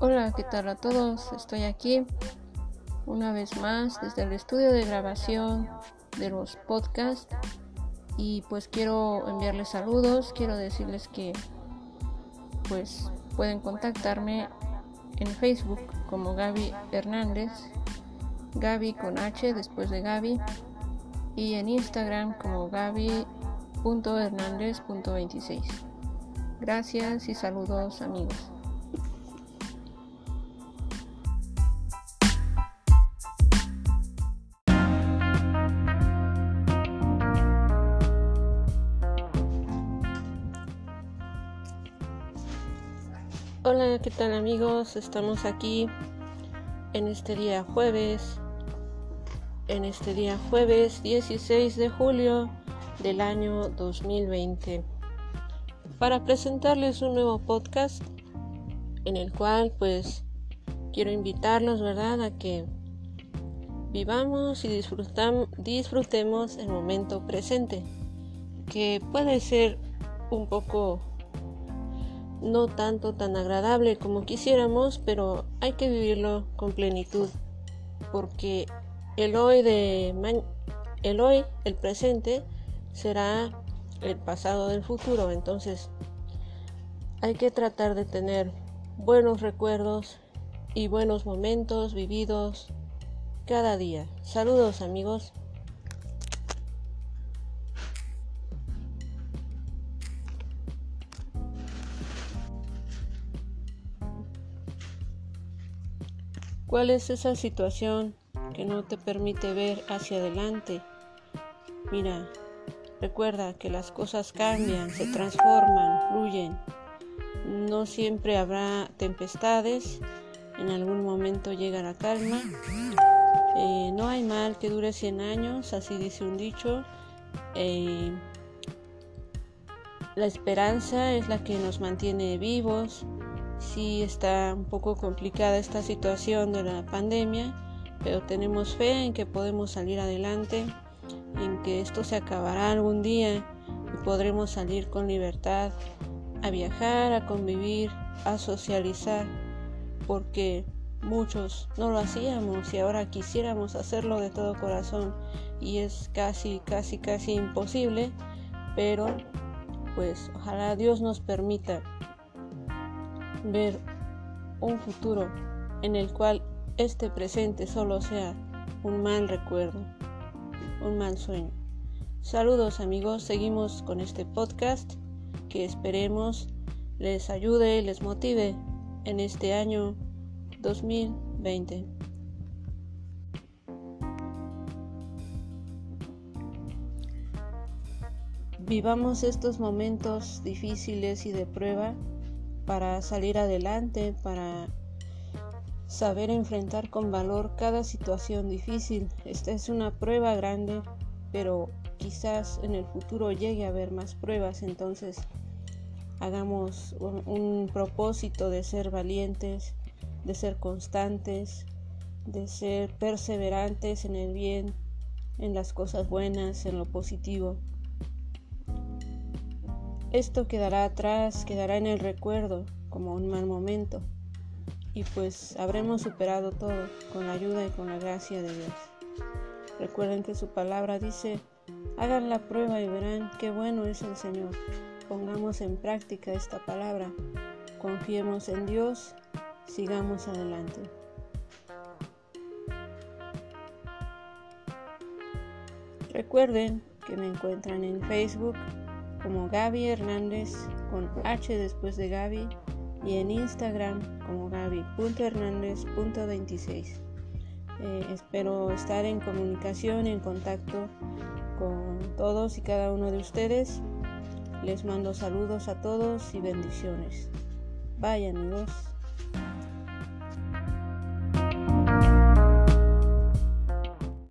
Hola, ¿qué tal a todos? Estoy aquí una vez más desde el estudio de grabación de los podcasts y pues quiero enviarles saludos, quiero decirles que pues pueden contactarme en Facebook como Gaby Hernández, Gaby con H después de Gaby y en Instagram como Gaby.hernández.26. Gracias y saludos amigos. Hola, ¿qué tal amigos? Estamos aquí en este día jueves, en este día jueves 16 de julio del año 2020, para presentarles un nuevo podcast en el cual pues quiero invitarlos, ¿verdad?, a que vivamos y disfrutemos el momento presente, que puede ser un poco no tanto tan agradable como quisiéramos, pero hay que vivirlo con plenitud, porque el hoy de el hoy, el presente será el pasado del futuro, entonces hay que tratar de tener buenos recuerdos y buenos momentos vividos cada día. Saludos amigos. ¿Cuál es esa situación que no te permite ver hacia adelante? Mira, recuerda que las cosas cambian, se transforman, fluyen. No siempre habrá tempestades, en algún momento llega la calma. Eh, no hay mal que dure 100 años, así dice un dicho. Eh, la esperanza es la que nos mantiene vivos, Sí está un poco complicada esta situación de la pandemia, pero tenemos fe en que podemos salir adelante, en que esto se acabará algún día y podremos salir con libertad a viajar, a convivir, a socializar, porque muchos no lo hacíamos y ahora quisiéramos hacerlo de todo corazón y es casi, casi, casi imposible, pero pues ojalá Dios nos permita ver un futuro en el cual este presente solo sea un mal recuerdo, un mal sueño. Saludos amigos, seguimos con este podcast que esperemos les ayude, les motive en este año 2020. Vivamos estos momentos difíciles y de prueba para salir adelante, para saber enfrentar con valor cada situación difícil. Esta es una prueba grande, pero quizás en el futuro llegue a haber más pruebas, entonces hagamos un, propósito de ser valientes, de ser constantes, de ser perseverantes en el bien, en las cosas buenas, en lo positivo. Esto quedará atrás, quedará en el recuerdo como un mal momento y pues habremos superado todo con la ayuda y con la gracia de Dios. Recuerden que su palabra dice, hagan la prueba y verán qué bueno es el Señor. Pongamos en práctica esta palabra, confiemos en Dios, sigamos adelante. Recuerden que me encuentran en Facebook como Gaby Hernández con H después de Gaby y en Instagram como gaby.hernández.26. Eh, espero estar en comunicación, en contacto con todos y cada uno de ustedes. Les mando saludos a todos y bendiciones. Bye amigos.